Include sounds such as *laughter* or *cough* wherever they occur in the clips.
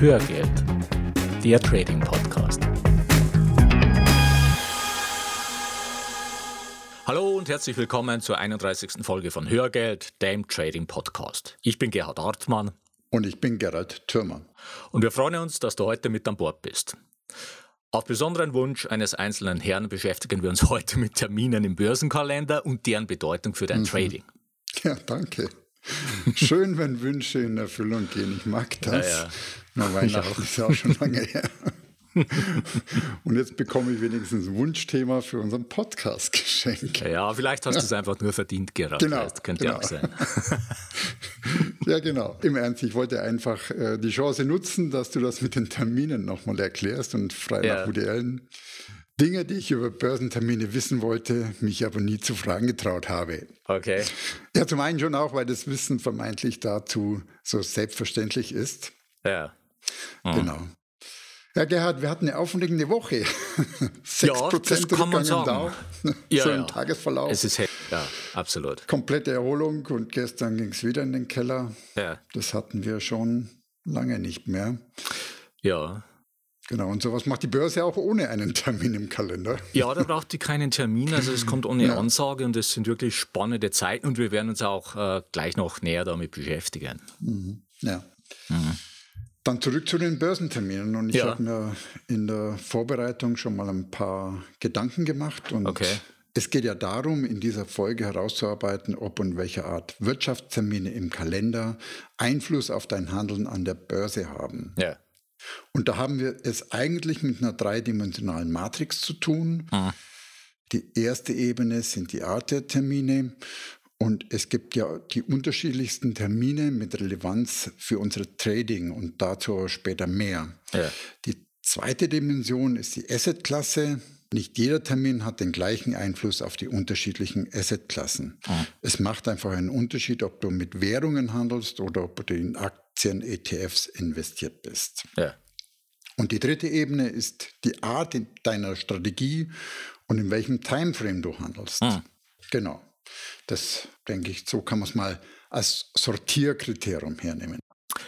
Hörgeld, der Trading Podcast. Hallo und herzlich willkommen zur 31. Folge von Hörgeld, dem Trading Podcast. Ich bin Gerhard Hartmann. Und ich bin Gerald Thürmann. Und wir freuen uns, dass du heute mit an Bord bist. Auf besonderen Wunsch eines einzelnen Herrn beschäftigen wir uns *laughs* heute mit Terminen im Börsenkalender und deren Bedeutung für dein mhm. Trading. Ja, danke. Schön, wenn Wünsche in Erfüllung gehen. Ich mag das. Ja, ja. Na, Weihnachten ist ja auch schon lange her. Und jetzt bekomme ich wenigstens ein Wunschthema für unseren Podcast geschenkt. Ja, vielleicht hast du es einfach nur verdient, Gerard. Genau. Das könnte genau. auch sein. ja, genau. Im Ernst, ich wollte einfach äh, die Chance nutzen, dass du das mit den Terminen nochmal erklärst und frei ja. nach Woody Allen. Dinge, die ich über Börsentermine wissen wollte, mich aber nie zu fragen getraut habe. Okay. Ja, zum einen schon auch, weil das Wissen vermeintlich dazu so selbstverständlich ist. Ja. Mhm. Genau. Ja, Gerhard, wir hatten eine aufregende Woche. *laughs* 6% ja, das kann man sagen. Down. *laughs* Ja, so im ja. Tagesverlauf. Es ist ja, absolut. Komplette Erholung und gestern ging es wieder in den Keller. Ja. Das hatten wir schon lange nicht mehr. Ja. Genau, und sowas macht die Börse auch ohne einen Termin im Kalender. Ja, da braucht die keinen Termin, also es kommt ohne ja. Ansage und es sind wirklich spannende Zeiten und wir werden uns auch äh, gleich noch näher damit beschäftigen. Mhm. Ja. Mhm. Dann zurück zu den Börsenterminen. Und ich ja. habe mir in der Vorbereitung schon mal ein paar Gedanken gemacht. Und okay. es geht ja darum, in dieser Folge herauszuarbeiten, ob und welche Art Wirtschaftstermine im Kalender Einfluss auf dein Handeln an der Börse haben. Ja. Und da haben wir es eigentlich mit einer dreidimensionalen Matrix zu tun. Mhm. Die erste Ebene sind die Art der Termine und es gibt ja die unterschiedlichsten Termine mit Relevanz für unsere Trading und dazu später mehr. Ja. Die zweite Dimension ist die Asset-Klasse. Nicht jeder Termin hat den gleichen Einfluss auf die unterschiedlichen Asset-Klassen. Mhm. Es macht einfach einen Unterschied, ob du mit Währungen handelst oder ob du in Aktien, ETFs investiert bist. Ja. Und die dritte Ebene ist die Art deiner Strategie und in welchem Timeframe du handelst. Mhm. Genau. Das denke ich, so kann man es mal als Sortierkriterium hernehmen.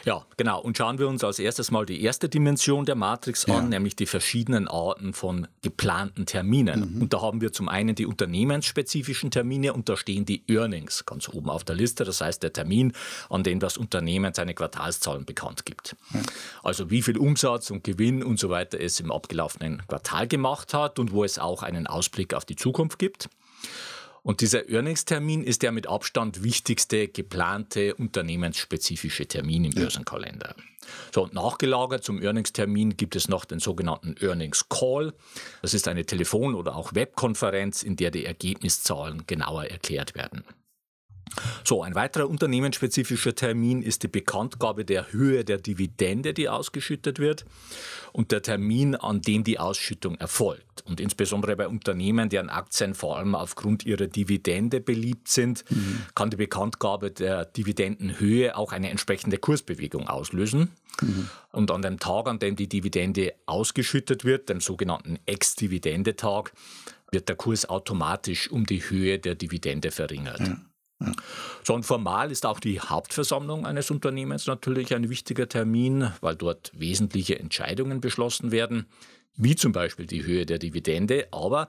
Ja, genau. Und schauen wir uns als erstes mal die erste Dimension der Matrix ja. an, nämlich die verschiedenen Arten von geplanten Terminen. Mhm. Und da haben wir zum einen die unternehmensspezifischen Termine und da stehen die Earnings ganz oben auf der Liste. Das heißt der Termin, an dem das Unternehmen seine Quartalszahlen bekannt gibt. Ja. Also wie viel Umsatz und Gewinn und so weiter es im abgelaufenen Quartal gemacht hat und wo es auch einen Ausblick auf die Zukunft gibt. Und dieser Earnings-Termin ist der mit Abstand wichtigste geplante unternehmensspezifische Termin im Börsenkalender. So, und nachgelagert zum Earnings-Termin gibt es noch den sogenannten Earnings Call. Das ist eine Telefon- oder auch Webkonferenz, in der die Ergebniszahlen genauer erklärt werden. So, ein weiterer unternehmensspezifischer Termin ist die Bekanntgabe der Höhe der Dividende, die ausgeschüttet wird und der Termin, an dem die Ausschüttung erfolgt. Und insbesondere bei Unternehmen, deren Aktien vor allem aufgrund ihrer Dividende beliebt sind, mhm. kann die Bekanntgabe der Dividendenhöhe auch eine entsprechende Kursbewegung auslösen. Mhm. Und an dem Tag, an dem die Dividende ausgeschüttet wird, dem sogenannten Ex-Dividendetag, wird der Kurs automatisch um die Höhe der Dividende verringert. Ja. Ja. Und formal ist auch die Hauptversammlung eines Unternehmens natürlich ein wichtiger Termin, weil dort wesentliche Entscheidungen beschlossen werden, wie zum Beispiel die Höhe der Dividende. Aber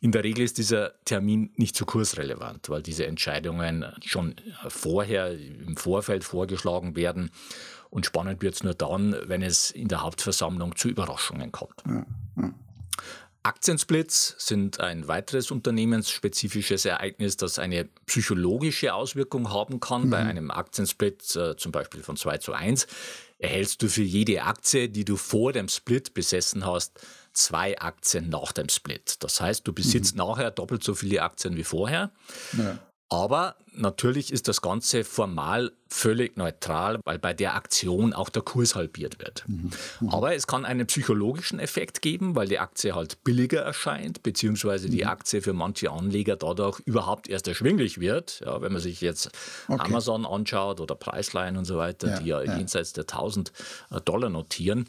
in der Regel ist dieser Termin nicht so kursrelevant, weil diese Entscheidungen schon vorher im Vorfeld vorgeschlagen werden. Und spannend wird es nur dann, wenn es in der Hauptversammlung zu Überraschungen kommt. Ja, ja. Aktiensplits sind ein weiteres unternehmensspezifisches Ereignis, das eine psychologische Auswirkung haben kann. Mhm. Bei einem Aktiensplit äh, zum Beispiel von 2 zu 1 erhältst du für jede Aktie, die du vor dem Split besessen hast, zwei Aktien nach dem Split. Das heißt, du besitzt mhm. nachher doppelt so viele Aktien wie vorher. Ja. Aber natürlich ist das Ganze formal völlig neutral, weil bei der Aktion auch der Kurs halbiert wird. Mhm. Mhm. Aber es kann einen psychologischen Effekt geben, weil die Aktie halt billiger erscheint, beziehungsweise die mhm. Aktie für manche Anleger dadurch überhaupt erst erschwinglich wird. Ja, wenn man sich jetzt okay. Amazon anschaut oder Preisline und so weiter, ja, die ja, ja jenseits der 1000 äh, Dollar notieren,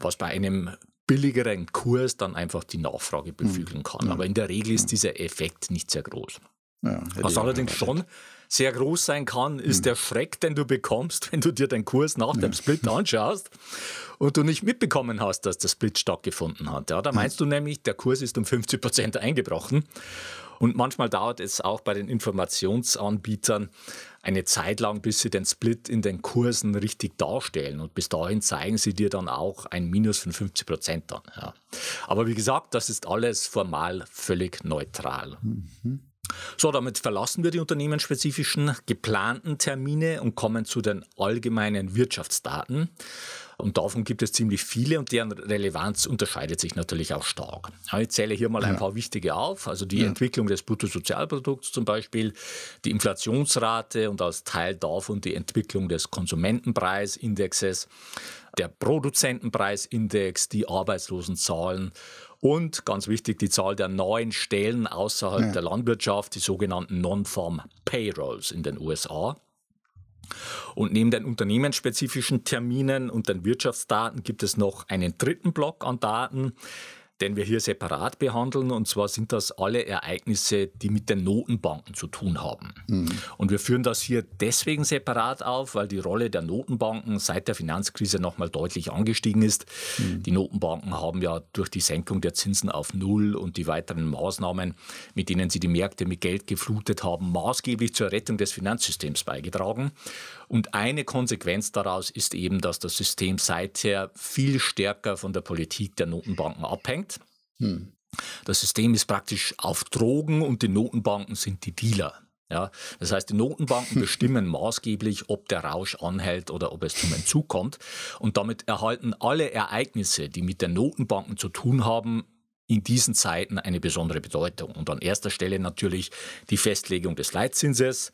was bei einem billigeren Kurs dann einfach die Nachfrage beflügeln mhm. kann. Aber in der Regel ist dieser Effekt nicht sehr groß. Ja, Was allerdings schon sehr groß sein kann, ist hm. der Schreck, den du bekommst, wenn du dir den Kurs nach ja. dem Split *laughs* anschaust und du nicht mitbekommen hast, dass der Split stattgefunden hat. Ja, da meinst hm. du nämlich, der Kurs ist um 50 Prozent eingebrochen. Und manchmal dauert es auch bei den Informationsanbietern eine Zeit lang, bis sie den Split in den Kursen richtig darstellen. Und bis dahin zeigen sie dir dann auch ein Minus von 50 Prozent an. Ja. Aber wie gesagt, das ist alles formal völlig neutral. Mhm. So, damit verlassen wir die unternehmensspezifischen geplanten Termine und kommen zu den allgemeinen Wirtschaftsdaten. Und davon gibt es ziemlich viele und deren Relevanz unterscheidet sich natürlich auch stark. Ich zähle hier mal ein paar wichtige auf, also die ja. Entwicklung des Bruttosozialprodukts zum Beispiel, die Inflationsrate und als Teil davon die Entwicklung des Konsumentenpreisindexes, der Produzentenpreisindex, die Arbeitslosenzahlen und ganz wichtig die Zahl der neuen Stellen außerhalb ja. der Landwirtschaft, die sogenannten Non-Farm Payrolls in den USA. Und neben den unternehmensspezifischen Terminen und den Wirtschaftsdaten gibt es noch einen dritten Block an Daten, den wir hier separat behandeln. Und zwar sind das alle Ereignisse, die mit den Notenbanken zu tun haben. Mhm. Und wir führen das hier deswegen separat auf, weil die Rolle der Notenbanken seit der Finanzkrise nochmal deutlich angestiegen ist. Mhm. Die Notenbanken haben ja durch die Senkung der Zinsen auf Null und die weiteren Maßnahmen, mit denen sie die Märkte mit Geld geflutet haben, maßgeblich zur Rettung des Finanzsystems beigetragen. Und eine Konsequenz daraus ist eben, dass das System seither viel stärker von der Politik der Notenbanken abhängt. Hm. Das System ist praktisch auf Drogen und die Notenbanken sind die Dealer. Ja, das heißt, die Notenbanken *laughs* bestimmen maßgeblich, ob der Rausch anhält oder ob es zum Entzug kommt. Und damit erhalten alle Ereignisse, die mit den Notenbanken zu tun haben, in diesen Zeiten eine besondere Bedeutung. Und an erster Stelle natürlich die Festlegung des Leitzinses,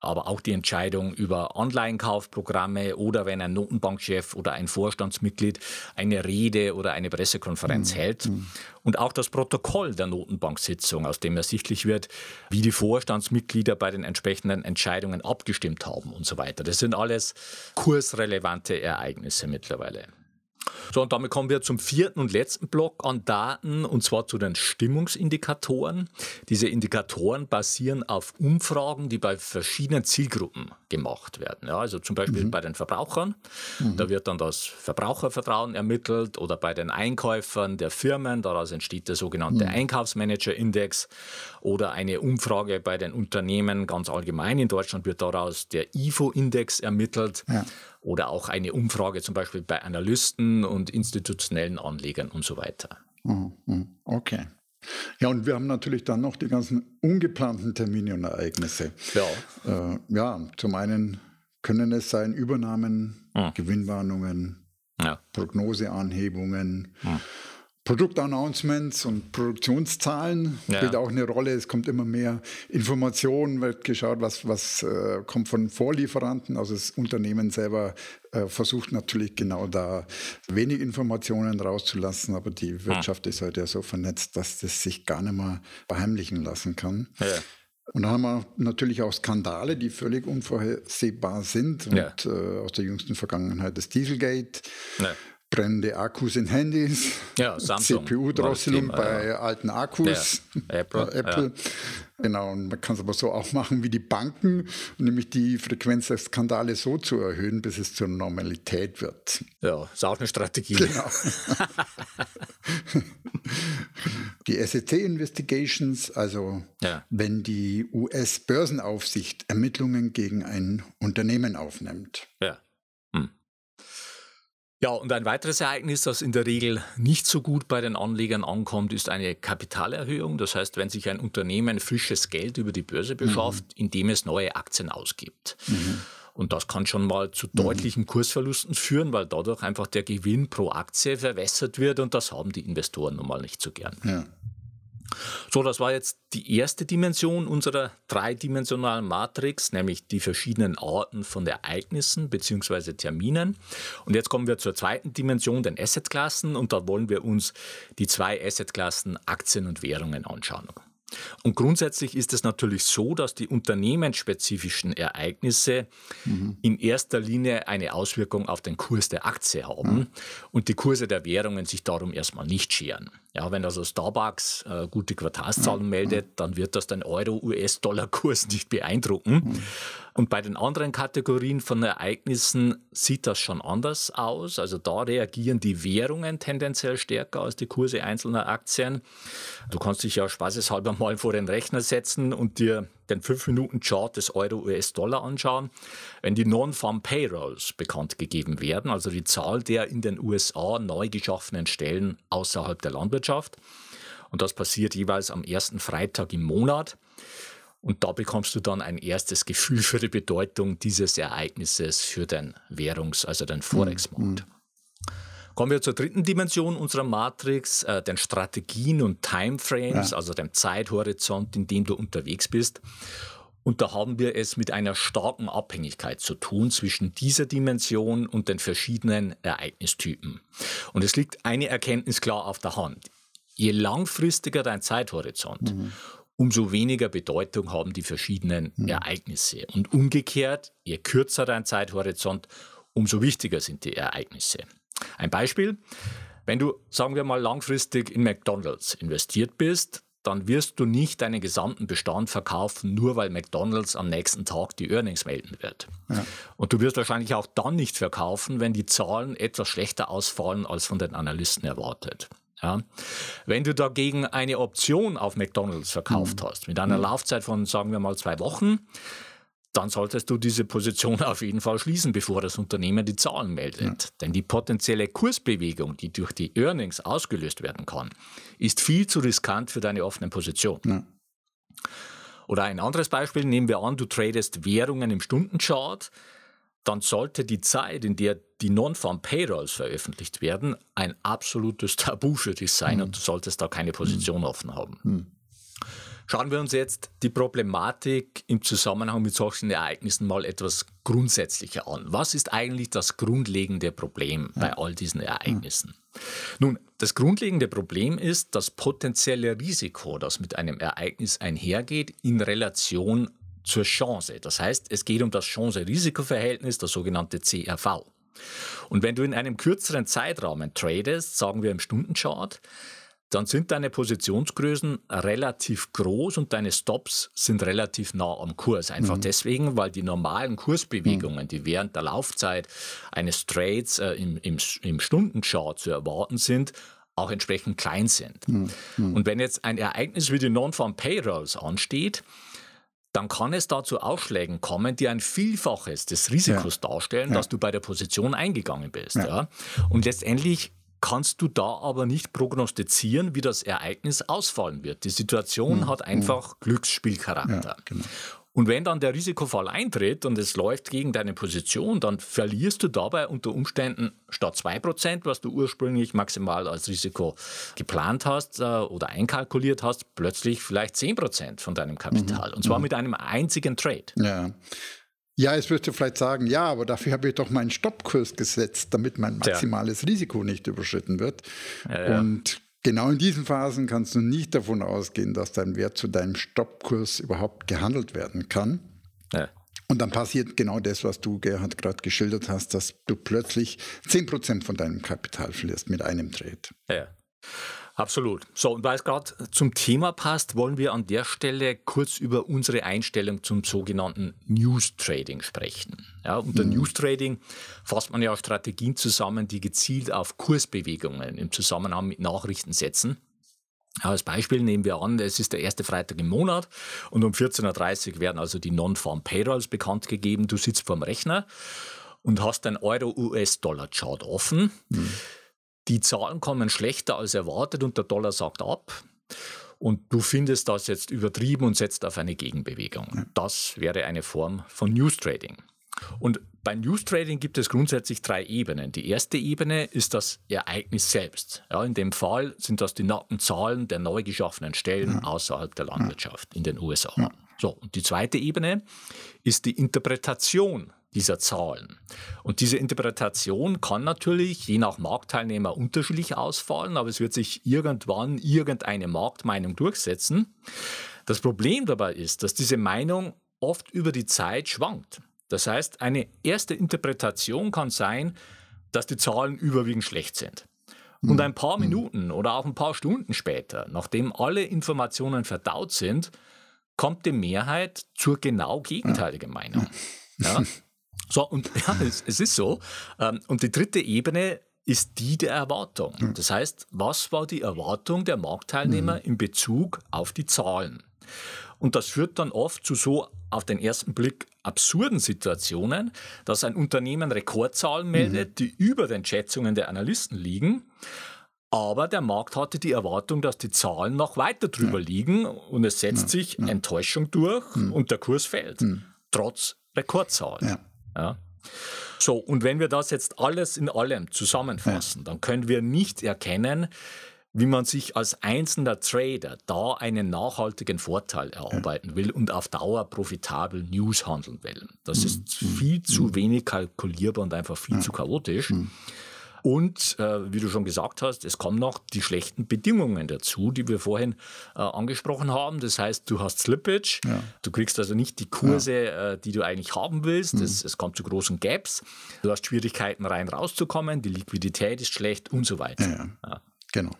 aber auch die Entscheidung über Anleihenkaufprogramme oder wenn ein Notenbankchef oder ein Vorstandsmitglied eine Rede oder eine Pressekonferenz mhm. hält. Mhm. Und auch das Protokoll der Notenbanksitzung, aus dem ersichtlich wird, wie die Vorstandsmitglieder bei den entsprechenden Entscheidungen abgestimmt haben und so weiter. Das sind alles kursrelevante Ereignisse mittlerweile. So, und damit kommen wir zum vierten und letzten Block an Daten, und zwar zu den Stimmungsindikatoren. Diese Indikatoren basieren auf Umfragen, die bei verschiedenen Zielgruppen gemacht werden. Ja, also zum Beispiel mhm. bei den Verbrauchern. Mhm. Da wird dann das Verbrauchervertrauen ermittelt oder bei den Einkäufern der Firmen. Daraus entsteht der sogenannte mhm. Einkaufsmanager-Index oder eine Umfrage bei den Unternehmen ganz allgemein. In Deutschland wird daraus der IFO-Index ermittelt. Ja oder auch eine Umfrage zum Beispiel bei Analysten und institutionellen Anlegern und so weiter. Mhm, mhm. Okay. Ja, und wir haben natürlich dann noch die ganzen ungeplanten Termine und Ereignisse. Ja. Äh, ja, zum einen können es sein Übernahmen, mhm. Gewinnwarnungen, ja. Prognoseanhebungen. Mhm. Produktannouncements und Produktionszahlen ja. spielt auch eine Rolle. Es kommt immer mehr Informationen, wird geschaut, was, was äh, kommt von Vorlieferanten. Also das Unternehmen selber äh, versucht natürlich genau da wenig Informationen rauszulassen, aber die hm. Wirtschaft ja. ist halt ja so vernetzt, dass das sich gar nicht mehr verheimlichen lassen kann. Ja. Und dann haben wir natürlich auch Skandale, die völlig unvorhersehbar sind. Und äh, aus der jüngsten Vergangenheit das Dieselgate brennende Akkus in Handys, ja, CPU-Drosselung bei ja. alten Akkus, ja. Apple. Apple. Genau, und man kann es aber so auch machen wie die Banken, nämlich die Frequenz der Skandale so zu erhöhen, bis es zur Normalität wird. Ja, ist auch eine Strategie. Genau. *laughs* die SEC-Investigations, also wenn die US-Börsenaufsicht Ermittlungen gegen ein Unternehmen aufnimmt. Ja. Ja, und ein weiteres Ereignis, das in der Regel nicht so gut bei den Anlegern ankommt, ist eine Kapitalerhöhung. Das heißt, wenn sich ein Unternehmen frisches Geld über die Börse mhm. beschafft, mhm. indem es neue Aktien ausgibt. Mhm. Und das kann schon mal zu mhm. deutlichen Kursverlusten führen, weil dadurch einfach der Gewinn pro Aktie verwässert wird und das haben die Investoren nun mal nicht so gern. Ja. So, das war jetzt die erste Dimension unserer dreidimensionalen Matrix, nämlich die verschiedenen Arten von Ereignissen bzw. Terminen. Und jetzt kommen wir zur zweiten Dimension, den Assetklassen, und da wollen wir uns die zwei Assetklassen Aktien und Währungen anschauen. Und grundsätzlich ist es natürlich so, dass die unternehmensspezifischen Ereignisse mhm. in erster Linie eine Auswirkung auf den Kurs der Aktie haben mhm. und die Kurse der Währungen sich darum erstmal nicht scheren. Ja, wenn also Starbucks äh, gute Quartalszahlen ja, meldet, ja. dann wird das den Euro-US-Dollar-Kurs *laughs* nicht beeindrucken. Mhm. Und bei den anderen Kategorien von Ereignissen sieht das schon anders aus. Also da reagieren die Währungen tendenziell stärker als die Kurse einzelner Aktien. Du kannst dich ja spaßeshalber mal vor den Rechner setzen und dir den 5-Minuten-Chart des Euro-US-Dollar anschauen. Wenn die Non-Farm Payrolls bekannt gegeben werden, also die Zahl der in den USA neu geschaffenen Stellen außerhalb der Landwirtschaft, und das passiert jeweils am ersten Freitag im Monat, und da bekommst du dann ein erstes Gefühl für die Bedeutung dieses Ereignisses für den Währungs-, also den Forex-Markt. Mhm. Kommen wir zur dritten Dimension unserer Matrix, äh, den Strategien und Timeframes, ja. also dem Zeithorizont, in dem du unterwegs bist. Und da haben wir es mit einer starken Abhängigkeit zu tun zwischen dieser Dimension und den verschiedenen Ereignistypen. Und es liegt eine Erkenntnis klar auf der Hand. Je langfristiger dein Zeithorizont, mhm umso weniger Bedeutung haben die verschiedenen mhm. Ereignisse. Und umgekehrt, je kürzer dein Zeithorizont, umso wichtiger sind die Ereignisse. Ein Beispiel, wenn du, sagen wir mal, langfristig in McDonald's investiert bist, dann wirst du nicht deinen gesamten Bestand verkaufen, nur weil McDonald's am nächsten Tag die Earnings melden wird. Ja. Und du wirst wahrscheinlich auch dann nicht verkaufen, wenn die Zahlen etwas schlechter ausfallen als von den Analysten erwartet. Ja. Wenn du dagegen eine Option auf McDonald's verkauft mhm. hast, mit einer mhm. Laufzeit von, sagen wir mal, zwei Wochen, dann solltest du diese Position auf jeden Fall schließen, bevor das Unternehmen die Zahlen meldet. Ja. Denn die potenzielle Kursbewegung, die durch die Earnings ausgelöst werden kann, ist viel zu riskant für deine offene Position. Ja. Oder ein anderes Beispiel, nehmen wir an, du tradest Währungen im Stundenchart dann sollte die Zeit, in der die Non-Farm Payrolls veröffentlicht werden, ein absolutes Tabu für dich sein mhm. und du solltest da keine Position mhm. offen haben. Mhm. Schauen wir uns jetzt die Problematik im Zusammenhang mit solchen Ereignissen mal etwas grundsätzlicher an. Was ist eigentlich das grundlegende Problem bei all diesen Ereignissen? Nun, das grundlegende Problem ist das potenzielle Risiko, das mit einem Ereignis einhergeht, in Relation zur Chance. Das heißt, es geht um das Chance-Risiko-Verhältnis, das sogenannte CRV. Und wenn du in einem kürzeren Zeitrahmen tradest, sagen wir im Stundenchart, dann sind deine Positionsgrößen relativ groß und deine Stops sind relativ nah am Kurs. Einfach mhm. deswegen, weil die normalen Kursbewegungen, mhm. die während der Laufzeit eines Trades äh, im, im, im Stundenchart zu erwarten sind, auch entsprechend klein sind. Mhm. mhm. Und wenn jetzt ein Ereignis wie die Non-Farm Payrolls ansteht, dann kann es da zu Ausschlägen kommen, die ein Vielfaches des Risikos ja. darstellen, ja. dass du bei der Position eingegangen bist. Ja. ja. Und letztendlich kannst du da aber nicht prognostizieren, wie das Ereignis ausfallen wird. Die Situation mhm. hat einfach mhm. Glücksspielcharakter. Genau. Und wenn dann der Risikofall eintritt und es läuft gegen deine Position, dann verlierst du dabei unter Umständen statt 2%, was du ursprünglich maximal als Risiko geplant hast äh, oder einkalkuliert hast, plötzlich vielleicht 10% von deinem Kapital. Mhm. Und zwar mhm. mit einem einzigen Trade. Ja. Ja, jetzt wirst du vielleicht sagen, ja, aber dafür habe ich doch meinen Stoppkurs gesetzt, damit mein maximales ja. Risiko nicht überschritten wird. Ja, ja. Und Genau in diesen Phasen kannst du nicht davon ausgehen, dass dein Wert zu deinem Stoppkurs überhaupt gehandelt werden kann. Und dann passiert genau das, was du, Gerhard, gerade geschildert hast, dass du plötzlich 10% von deinem Kapital verlierst mit einem Trade. Ja. Absolut. So, und weil es gerade zum Thema passt, wollen wir an der Stelle kurz über unsere Einstellung zum sogenannten News Trading sprechen. Ja, unter mhm. News Trading fasst man ja Strategien zusammen, die gezielt auf Kursbewegungen im Zusammenhang mit Nachrichten setzen. Als Beispiel nehmen wir an, es ist der erste Freitag im Monat und um 14.30 Uhr werden also die Non-Farm Payrolls bekannt gegeben. Du sitzt vorm Rechner und hast ein Euro-US-Dollar-Chart offen. Mhm. Die Zahlen kommen schlechter als erwartet und der Dollar sagt ab. Und du findest das jetzt übertrieben und setzt auf eine Gegenbewegung. Das wäre eine Form von News Trading. Und bei News Trading gibt es grundsätzlich drei Ebenen. Die erste Ebene ist das Ereignis selbst. Ja, in dem Fall sind das die nackten Zahlen der neu geschaffenen Stellen außerhalb der Landwirtschaft in den USA. So, und die zweite Ebene ist die Interpretation dieser Zahlen. Und diese Interpretation kann natürlich je nach Marktteilnehmer unterschiedlich ausfallen, aber es wird sich irgendwann irgendeine Marktmeinung durchsetzen. Das Problem dabei ist, dass diese Meinung oft über die Zeit schwankt. Das heißt, eine erste Interpretation kann sein, dass die Zahlen überwiegend schlecht sind. Und ein paar Minuten oder auch ein paar Stunden später, nachdem alle Informationen verdaut sind, kommt die Mehrheit zur genau gegenteiligen Meinung. Ja. So, und *laughs* ja, es, es ist so. Ähm, und die dritte Ebene ist die der Erwartung. Das heißt, was war die Erwartung der Marktteilnehmer in Bezug auf die Zahlen? Und das führt dann oft zu so auf den ersten Blick absurden Situationen, dass ein Unternehmen Rekordzahlen meldet, mhm. die über den Schätzungen der Analysten liegen. Aber der Markt hatte die Erwartung, dass die Zahlen noch weiter drüber ja. liegen und es setzt ja. sich ja. Enttäuschung durch mhm. und der Kurs fällt, mhm. trotz Rekordzahlen. Ja. So, und wenn wir das jetzt alles in allem zusammenfassen, dann können wir nicht erkennen, wie man sich als einzelner Trader da einen nachhaltigen Vorteil erarbeiten will und auf Dauer profitabel News handeln will. Das ist mhm. viel zu mhm. wenig kalkulierbar und einfach viel zu chaotisch. Mhm. Und äh, wie du schon gesagt hast, es kommen noch die schlechten Bedingungen dazu, die wir vorhin äh, angesprochen haben. Das heißt, du hast Slippage, ja. du kriegst also nicht die Kurse, ja. äh, die du eigentlich haben willst. Mhm. Es, es, kommt zu großen Gaps. Du hast Schwierigkeiten rein rauszukommen, die Liquidität ist schlecht und so weiter. Ja, genau.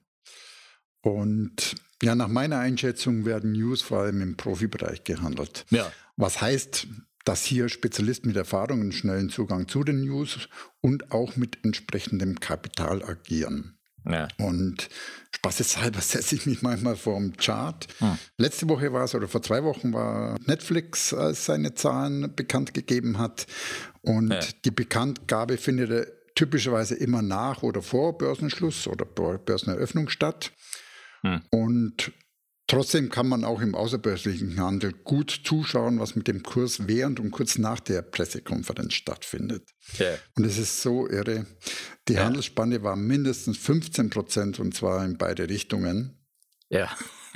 Und ja, nach meiner Einschätzung werden News vor allem im Profibereich gehandelt. Ja. Was heißt, dass hier Spezialisten mit Erfahrung und schnellen Zugang zu den News und auch mit entsprechendem Kapital agieren. Ja. Und spaßeshalber *laughs* setze ich mich manchmal vor dem Chart. Hm. Letzte Woche war es, oder vor zwei Wochen war Netflix, als seine Zahlen bekannt gegeben hat. Und ja. die Bekanntgabe findet typischerweise immer nach oder vor Börsenschluss oder Börseneröffnung statt. Hm. Und trotzdem kann man auch im außerbörslichen Handel gut zuschauen, was mit dem Kurs während und kurz nach der Pressekonferenz stattfindet. Okay. Und es ist so irre. Die ja. Handelsspanne war mindestens 15 Prozent und zwar in beide Richtungen. Ja.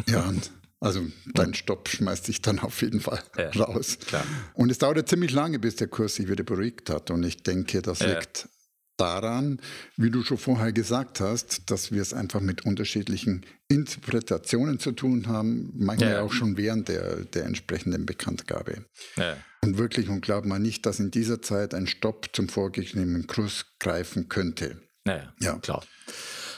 Ja, also dein Stopp schmeißt dich dann auf jeden Fall ja, raus. Klar. Und es dauerte ziemlich lange, bis der Kurs sich wieder beruhigt hat. Und ich denke, das ja. liegt daran, wie du schon vorher gesagt hast, dass wir es einfach mit unterschiedlichen Interpretationen zu tun haben, manchmal ja. auch schon während der, der entsprechenden Bekanntgabe. Ja. Und wirklich, und glaub mal nicht, dass in dieser Zeit ein Stopp zum vorgegebenen Kurs greifen könnte. Naja, ja, klar.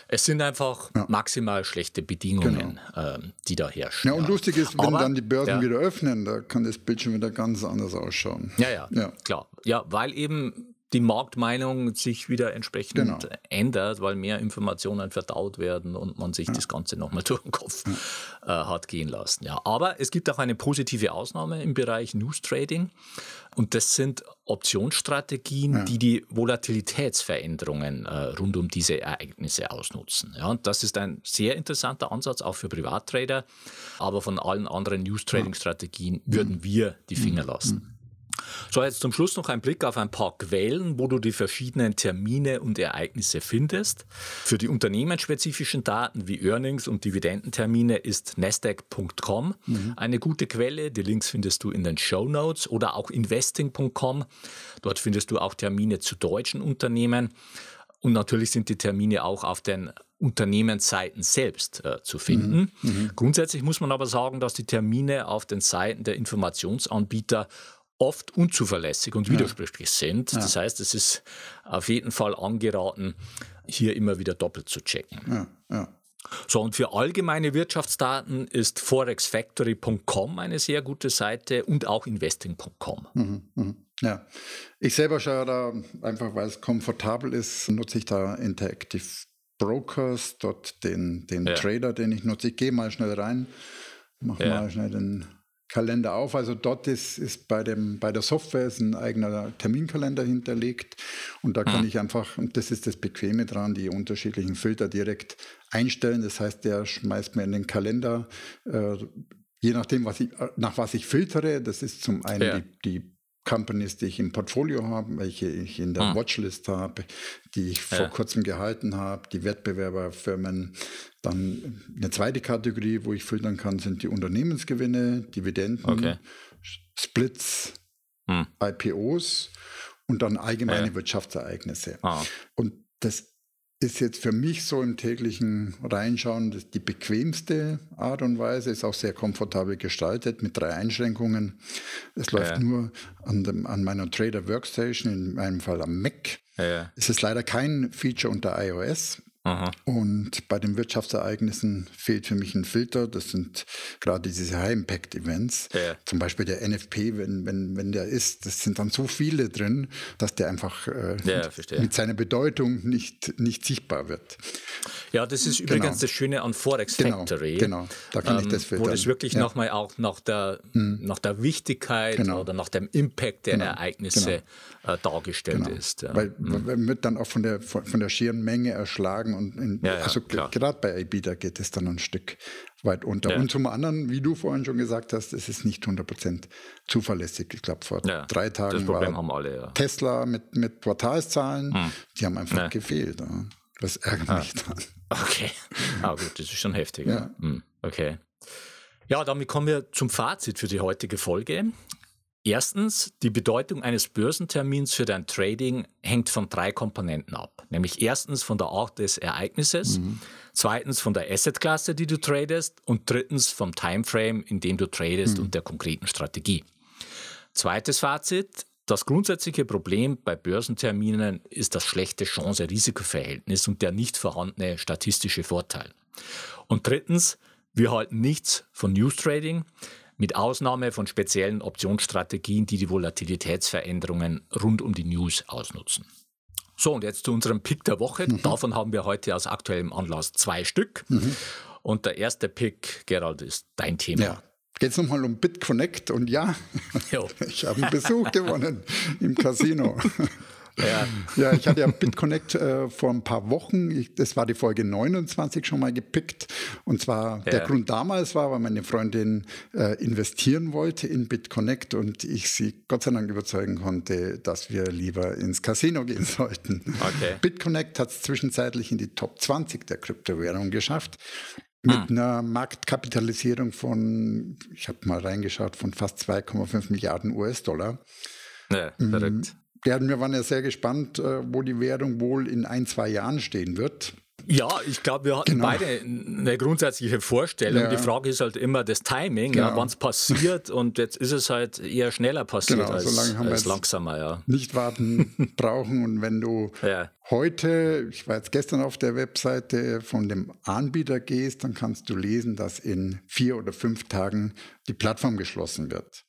Es sind einfach ja. maximal schlechte Bedingungen, genau. ähm, die da herrschen. Ja, und lustig ist, wenn Aber, dann die Börsen ja. wieder öffnen, da kann das Bild schon wieder ganz anders ausschauen. Ja, ja, ja, klar. Ja, weil eben die Marktmeinung sich wieder entsprechend genau. ändert, weil mehr Informationen verdaut werden und man sich ja. das Ganze nochmal *laughs* durch den Kopf äh, hat gehen lassen. Ja, aber es gibt auch eine positive Ausnahme im Bereich News Trading und das sind Optionsstrategien, ja. die die Volatilitätsveränderungen äh, rund um diese Ereignisse ausnutzen. Ja, und das ist ein sehr interessanter Ansatz auch für Privattrader, aber von allen anderen News Trading Strategien würden wir die Finger lassen. So, jetzt zum Schluss noch ein Blick auf ein paar Quellen, wo du die verschiedenen Termine und Ereignisse findest. Für die unternehmensspezifischen Daten wie Earnings und Dividendentermine ist nasdaq.com mhm. eine gute Quelle. Die Links findest du in den Show Notes oder auch investing.com. Dort findest du auch Termine zu deutschen Unternehmen. Und natürlich sind die Termine auch auf den Unternehmensseiten selbst äh, zu finden. Mhm. Mhm. Grundsätzlich muss man aber sagen, dass die Termine auf den Seiten der Informationsanbieter oft unzuverlässig und widersprüchlich sind. Ja. Das heißt, es ist auf jeden Fall angeraten, hier immer wieder doppelt zu checken. Ja, ja. So, und für allgemeine Wirtschaftsdaten ist forexfactory.com eine sehr gute Seite und auch investing.com. Mhm, mh. Ja, ich selber schaue da einfach, weil es komfortabel ist, nutze ich da Interactive Brokers, dort den, den. Trader, den ich nutze. Ich gehe mal schnell rein, mache mal schnell den Kalender auf. Also dort ist, ist bei, dem, bei der Software ist ein eigener Terminkalender hinterlegt und da kann mhm. ich einfach, und das ist das Bequeme dran, die unterschiedlichen Filter direkt einstellen. Das heißt, der schmeißt mir in den Kalender, äh, je nachdem, was ich, nach was ich filtere. Das ist zum einen ja. die, die Companies, die ich im Portfolio habe, welche ich in der hm. Watchlist habe, die ich vor kurzem gehalten habe, die Wettbewerberfirmen. Dann eine zweite Kategorie, wo ich filtern kann, sind die Unternehmensgewinne, Dividenden, okay. Splits, hm. IPOs und dann allgemeine ja. Wirtschaftsereignisse. Ah. Und das ist jetzt für mich so im täglichen Reinschauen die bequemste Art und Weise, ist auch sehr komfortabel gestaltet mit drei Einschränkungen. Es läuft ja. nur an, dem, an, meiner Trader Workstation, in meinem Fall am Mac. Ja. Es ist leider kein Feature unter iOS. Aha. Und bei den Wirtschaftsereignissen fehlt für mich ein Filter. Das sind gerade diese High-Impact-Events. Ja. Zum Beispiel der NFP, wenn, wenn, wenn der ist, das sind dann so viele drin, dass der einfach äh, ja, mit seiner Bedeutung nicht, nicht sichtbar wird. Ja, das ist übrigens genau. das Schöne an Forex genau, Factory. Genau, da kann ähm, ich das filtern. Wo das wirklich ja. nochmal auch nach der, hm. nach der Wichtigkeit genau. oder nach dem Impact der genau. Ereignisse genau. äh, dargestellt ist. Weil hm. man wird dann auch von der, von, von der schieren Menge erschlagen und in, ja, also gerade bei IBIDA geht es dann ein Stück weit unter. Und zum anderen, wie du vorhin schon gesagt hast, es ist nicht 100% zuverlässig. Ich glaube, vor drei Tagen war alle, Tesla mit, mit Quartalszahlen, hm. die haben einfach gefehlt. Das ärgert ah. mich dann. Okay, ah, gut, das ist schon heftig. Ja. Hm. Okay. Ja, damit kommen wir zum Fazit für die heutige Folge. Erstens, die Bedeutung eines Börsentermins für dein Trading hängt von drei Komponenten ab. Nämlich erstens von der Art des Ereignisses, mhm. zweitens von der Assetklasse, die du tradest und drittens vom Timeframe, in dem du tradest mhm. und der konkreten Strategie. Zweites Fazit, das grundsätzliche Problem bei Börsenterminen ist das schlechte Chance-Risiko-Verhältnis und der nicht vorhandene statistische Vorteil. Und drittens, wir halten nichts von News Trading mit Ausnahme von speziellen Optionsstrategien, die die Volatilitätsveränderungen rund um die News ausnutzen. So, und jetzt zu unserem Pick der Woche. Mhm. Davon haben wir heute aus aktuellem Anlass zwei Stück. Mhm. Und der erste Pick, Gerald, ist dein Thema. Ja. Geht es nochmal um BitConnect und ja, *laughs* ich habe einen Besuch gewonnen im Casino. *laughs* Ja. ja, ich hatte ja BitConnect äh, vor ein paar Wochen, ich, das war die Folge 29 schon mal gepickt. Und zwar ja. der Grund damals war, weil meine Freundin äh, investieren wollte in BitConnect und ich sie Gott sei Dank überzeugen konnte, dass wir lieber ins Casino gehen *laughs* sollten. Okay. BitConnect hat es zwischenzeitlich in die Top 20 der Kryptowährung geschafft mit hm. einer Marktkapitalisierung von, ich habe mal reingeschaut, von fast 2,5 Milliarden US-Dollar. Ja, verrückt. Wir waren ja sehr gespannt, äh, wo die Währung wohl in ein, zwei Jahren stehen wird. Ja, ich glaube, wir hatten genau. beide eine grundsätzliche Vorstellung. Ja. Die Frage ist halt immer das Timing, genau. ja, wann es passiert. *laughs* Und jetzt ist es halt eher schneller passiert genau, als, als langsamer. Ja. Nicht warten *laughs* brauchen. Und wenn du ja. heute, ich war jetzt gestern auf der Webseite von dem Anbieter gehst, dann kannst du lesen, dass in vier oder fünf Tagen die Plattform geschlossen wird.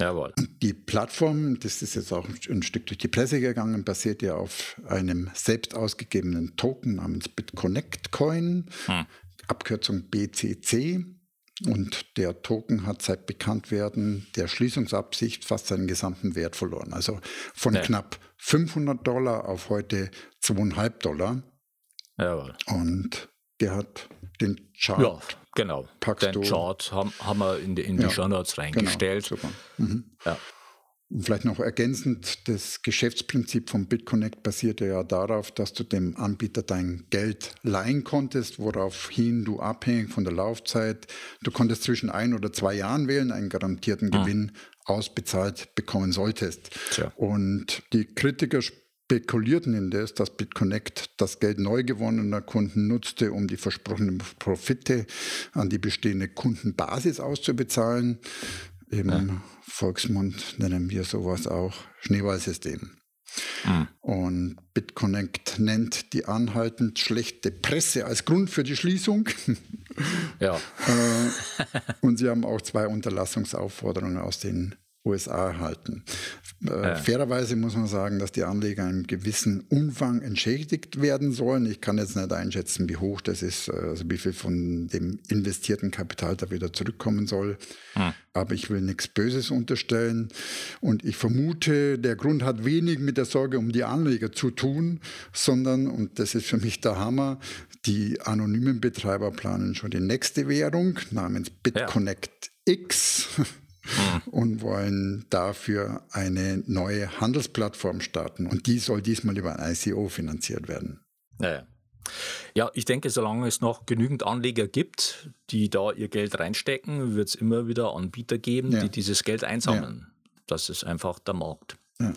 Jawohl. Die Plattform, das ist jetzt auch ein Stück durch die Presse gegangen, basiert ja auf einem selbst ausgegebenen Token namens BitConnect Coin, hm. Abkürzung BCC. Und der Token hat seit Bekanntwerden der Schließungsabsicht fast seinen gesamten Wert verloren. Also von ja. knapp 500 Dollar auf heute 2,5 Dollar. Jawohl. Und der hat den Chart. Ja, genau. Den du. Chart haben, haben wir in die, in die ja, Notes genau, reingestellt. Genau, super. Mhm. Ja. Und vielleicht noch ergänzend, das Geschäftsprinzip von BitConnect basierte ja darauf, dass du dem Anbieter dein Geld leihen konntest, woraufhin du abhängig von der Laufzeit, du konntest zwischen ein oder zwei Jahren wählen, einen garantierten ah. Gewinn ausbezahlt bekommen solltest. Tja. Und die Kritiker spekulierten indes, dass BitConnect das Geld neu gewonnener Kunden nutzte, um die versprochenen Profite an die bestehende Kundenbasis auszubezahlen. Im ja. Volksmund nennen wir sowas auch Schneeballsystem. Mhm. Und BitConnect nennt die anhaltend schlechte Presse als Grund für die Schließung. Ja. *laughs* Äh, und sie haben auch zwei Unterlassungsaufforderungen aus den USA erhalten. Äh. Fairerweise muss man sagen, dass die Anleger einen gewissen Umfang entschädigt werden sollen. Ich kann jetzt nicht einschätzen, wie hoch das ist, äh, also wie viel von dem investierten Kapital da wieder zurückkommen soll. Hm. Aber ich will nichts Böses unterstellen. Und ich vermute, der Grund hat wenig mit der Sorge um die Anleger zu tun, sondern, und das ist für mich der Hammer, die anonymen Betreiber planen schon die nächste Währung namens BitConnect ja. X. *laughs* Mhm. und wollen dafür eine neue Handelsplattform starten. Und die soll diesmal über ein ICO finanziert werden. Naja. Ja, ich denke, solange es noch genügend Anleger gibt, die da ihr Geld reinstecken, wird es immer wieder Anbieter geben, ja. die dieses Geld einsammeln. Ja. Das ist einfach der Markt. Ja.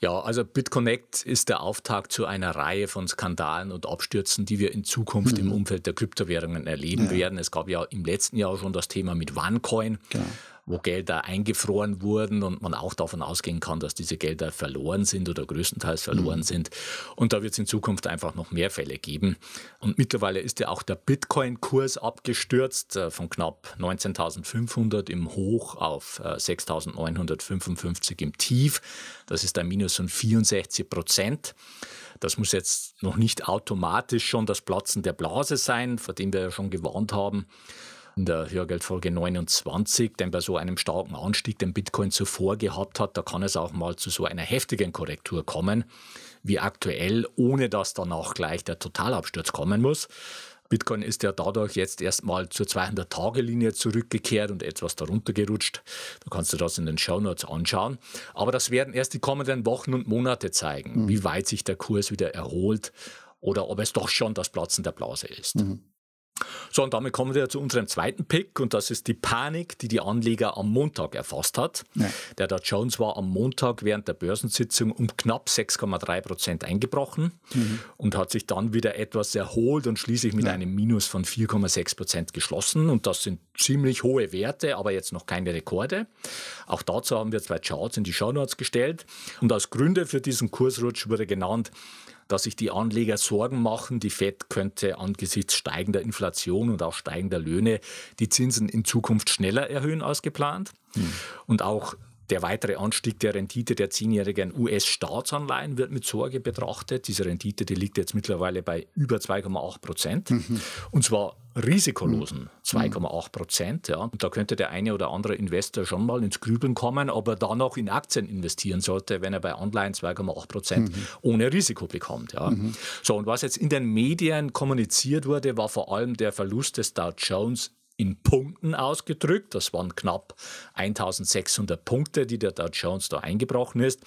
ja, also BitConnect ist der Auftakt zu einer Reihe von Skandalen und Abstürzen, die wir in Zukunft mhm. im Umfeld der Kryptowährungen erleben ja. werden. Es gab ja im letzten Jahr schon das Thema mit OneCoin. Genau wo Gelder eingefroren wurden und man auch davon ausgehen kann, dass diese Gelder verloren sind oder größtenteils verloren mhm. sind. Und da wird es in Zukunft einfach noch mehr Fälle geben. Und mittlerweile ist ja auch der Bitcoin-Kurs abgestürzt äh, von knapp 19.500 im Hoch auf 6.955 äh, im Tief. Das ist ein Minus von 64 Prozent. Das muss jetzt noch nicht automatisch schon das Platzen der Blase sein, vor dem wir ja schon gewarnt haben in der Hörgeldfolge 29, denn bei so einem starken Anstieg, den Bitcoin zuvor gehabt hat, da kann es auch mal zu so einer heftigen Korrektur kommen, wie aktuell, ohne dass danach gleich der Totalabsturz kommen muss. Bitcoin ist ja dadurch jetzt erstmal zur 200-Tage-Linie zurückgekehrt und etwas darunter gerutscht. Da kannst du das in den Show Notes anschauen. Aber das werden erst die kommenden Wochen und Monate zeigen, mhm. wie weit sich der Kurs wieder erholt oder ob es doch schon das Platzen der Blase ist. Mhm. So, und damit kommen wir zu unserem zweiten Pick und das ist die Panik, die die Anleger am Montag erfasst hat. Ja. Der Dow Jones war am Montag während der Börsensitzung um knapp 6,3 Prozent eingebrochen mhm. und hat sich dann wieder etwas erholt und schließlich mit ja. einem Minus von 4,6 Prozent geschlossen. Und das sind ziemlich hohe Werte, aber jetzt noch keine Rekorde. Auch dazu haben wir zwei Charts in die Show Notes gestellt. Und als Gründe für diesen Kursrutsch wurde genannt, dass sich die Anleger Sorgen machen, die Fed könnte angesichts steigender Inflation und auch steigender Löhne die Zinsen in Zukunft schneller erhöhen als geplant. Hm. Und auch der weitere Anstieg der Rendite der zehnjährigen US-Staatsanleihen wird mit Sorge betrachtet. Diese Rendite, die liegt jetzt mittlerweile bei über 2,8 Prozent. Mhm. Und zwar risikolosen 2,8 mhm. Prozent. Ja. Und da könnte der eine oder andere Investor schon mal ins Grübeln kommen, ob er da noch in Aktien investieren sollte, wenn er bei Anleihen 2,8 Prozent mhm. ohne Risiko bekommt. Ja. Mhm. So, und was jetzt in den Medien kommuniziert wurde, war vor allem der Verlust des Dow Jones in Punkten ausgedrückt. Das waren knapp 1600 Punkte, die der Dow Jones da eingebrochen ist.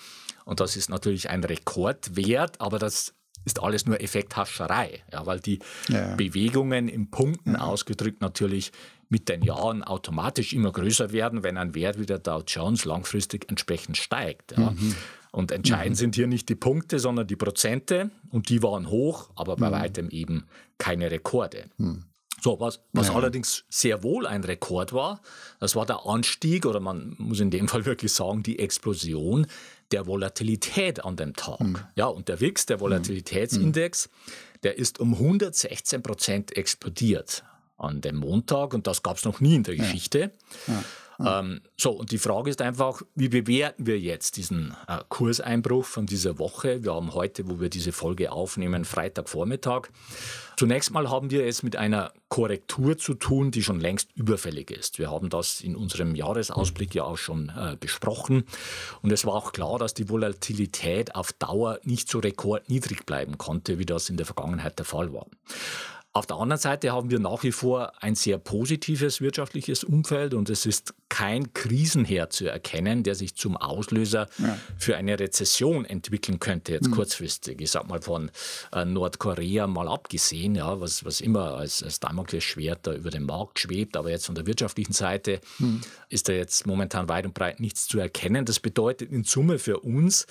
Und das ist natürlich ein Rekordwert, aber das ist alles nur Effekthascherei, ja, weil die ja. Bewegungen in Punkten ja. ausgedrückt natürlich mit den Jahren automatisch immer größer werden, wenn ein Wert wie der Dow Jones langfristig entsprechend steigt. Ja. Mhm. Und entscheidend mhm. sind hier nicht die Punkte, sondern die Prozente. Und die waren hoch, aber bei mhm. weitem eben keine Rekorde. Mhm. So, was, was ja. allerdings sehr wohl ein Rekord war, das war der Anstieg oder man muss in dem Fall wirklich sagen, die Explosion der Volatilität an dem Tag. Mhm. Ja, und der WIX, der Volatilitätsindex, mhm. der ist um 116 Prozent explodiert an dem Montag und das gab es noch nie in der ja. Geschichte. Ja. Ähm, so, und die Frage ist einfach, wie bewerten wir jetzt diesen äh, Kurseinbruch von dieser Woche? Wir haben heute, wo wir diese Folge aufnehmen, Freitagvormittag. Zunächst mal haben wir es mit einer Korrektur zu tun, die schon längst überfällig ist. Wir haben das in unserem Jahresausblick ja auch schon äh, besprochen. Und es war auch klar, dass die Volatilität auf Dauer nicht so rekordniedrig bleiben konnte, wie das in der Vergangenheit der Fall war. Auf der anderen Seite haben wir nach wie vor ein sehr positives wirtschaftliches Umfeld und es ist kein Krisenherd zu erkennen, der sich zum Auslöser ja. für eine Rezession entwickeln könnte, jetzt mhm. kurzfristig. Ich sag mal von äh, Nordkorea mal abgesehen, ja, was, was immer als, als Damoklesschwert da über den Markt schwebt, aber jetzt von der wirtschaftlichen Seite mhm. ist da jetzt momentan weit und breit nichts zu erkennen. Das bedeutet in Summe für uns,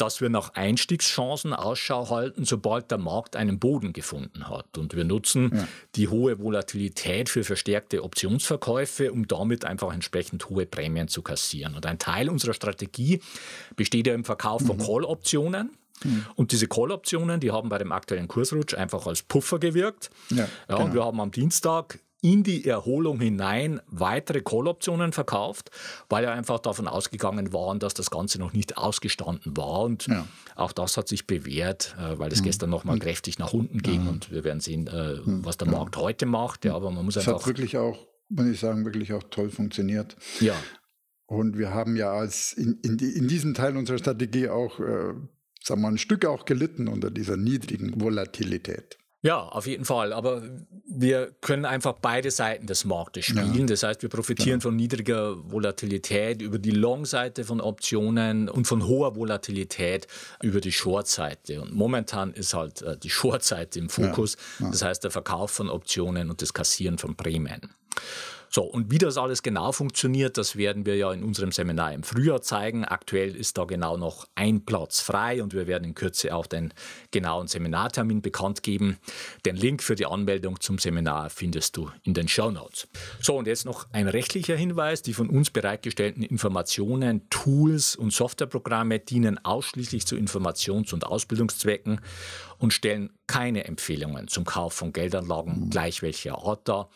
dass wir nach Einstiegschancen Ausschau halten, sobald der Markt einen Boden gefunden hat. Und wir nutzen ja. die hohe Volatilität für verstärkte Optionsverkäufe, um damit einfach entsprechend hohe Prämien zu kassieren. Und ein Teil unserer Strategie besteht ja im Verkauf von mhm. Call-Optionen. Mhm. Und diese Call-Optionen, die haben bei dem aktuellen Kursrutsch einfach als Puffer gewirkt. Ja, ja, genau. Und wir haben am Dienstag in die Erholung hinein weitere Call-Optionen verkauft, weil er einfach davon ausgegangen waren, dass das Ganze noch nicht ausgestanden war. Und ja. auch das hat sich bewährt, äh, weil es mhm. gestern nochmal mhm. kräftig nach unten ging. Mhm. Und wir werden sehen, äh, mhm. was der Markt heute macht. Ja, aber man muss es einfach. hat wirklich auch, muss ich sagen, wirklich auch toll funktioniert. Ja. Und wir haben ja als in, in, in diesem Teil unserer Strategie auch, äh, sagen wir mal, ein Stück auch gelitten unter dieser niedrigen Volatilität. Ja, auf jeden Fall. Aber wir können einfach beide Seiten des Marktes spielen. Ja. Das heißt, wir profitieren ja. von niedriger Volatilität über die Long-Seite von Optionen und von hoher Volatilität über die Short-Seite. Und momentan ist halt äh, die Short-Seite im Fokus. Ja. Das heißt, der Verkauf von Optionen und das Kassieren von Prämien. So, und wie das alles genau funktioniert, das werden wir ja in unserem Seminar im Frühjahr zeigen. Aktuell ist da genau noch ein Platz frei und wir werden in Kürze auch den genauen Seminartermin bekannt geben. Den Link für die Anmeldung zum Seminar findest du in den Show Notes. So, und jetzt noch ein rechtlicher Hinweis. Die von uns bereitgestellten Informationen, Tools und Softwareprogramme dienen ausschließlich zu Informations- und Ausbildungszwecken und stellen keine Empfehlungen zum Kauf von Geldanlagen, gleich welcher Art dar.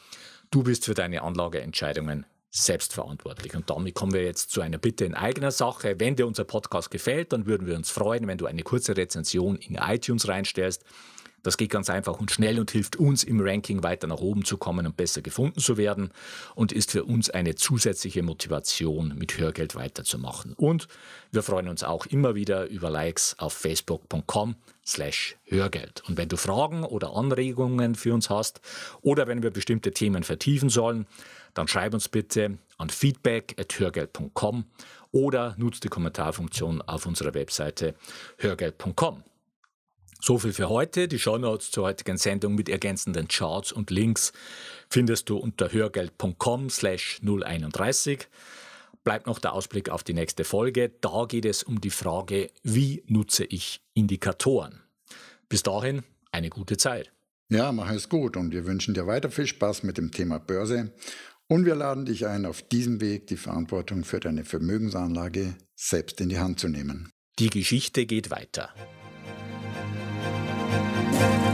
Du bist für deine Anlageentscheidungen selbstverantwortlich. Und damit kommen wir jetzt zu einer Bitte in eigener Sache. Wenn dir unser Podcast gefällt, dann würden wir uns freuen, wenn du eine kurze Rezension in iTunes reinstellst. Das geht ganz einfach und schnell und hilft uns im Ranking weiter nach oben zu kommen und besser gefunden zu werden und ist für uns eine zusätzliche Motivation, mit Hörgeld weiterzumachen. Und wir freuen uns auch immer wieder über Likes auf facebook.com slash Hörgeld. Und wenn du Fragen oder Anregungen für uns hast oder wenn wir bestimmte Themen vertiefen sollen, dann schreib uns bitte an feedback.hörgeld.com oder nutzt die Kommentarfunktion auf unserer Webseite hörgeld.com. So viel für heute. Die Shownotes zur heutigen Sendung mit ergänzenden Charts und Links findest du unter hörgeld.com slash 031. Bleibt noch der Ausblick auf die nächste Folge. Da geht es um die Frage, wie nutze ich Indikatoren? Bis dahin eine gute Zeit. Ja, mach es gut und wir wünschen dir weiter viel Spaß mit dem Thema Börse und wir laden dich ein, auf diesem Weg die Verantwortung für deine Vermögensanlage selbst in die Hand zu nehmen. Die Geschichte geht weiter. Thank you.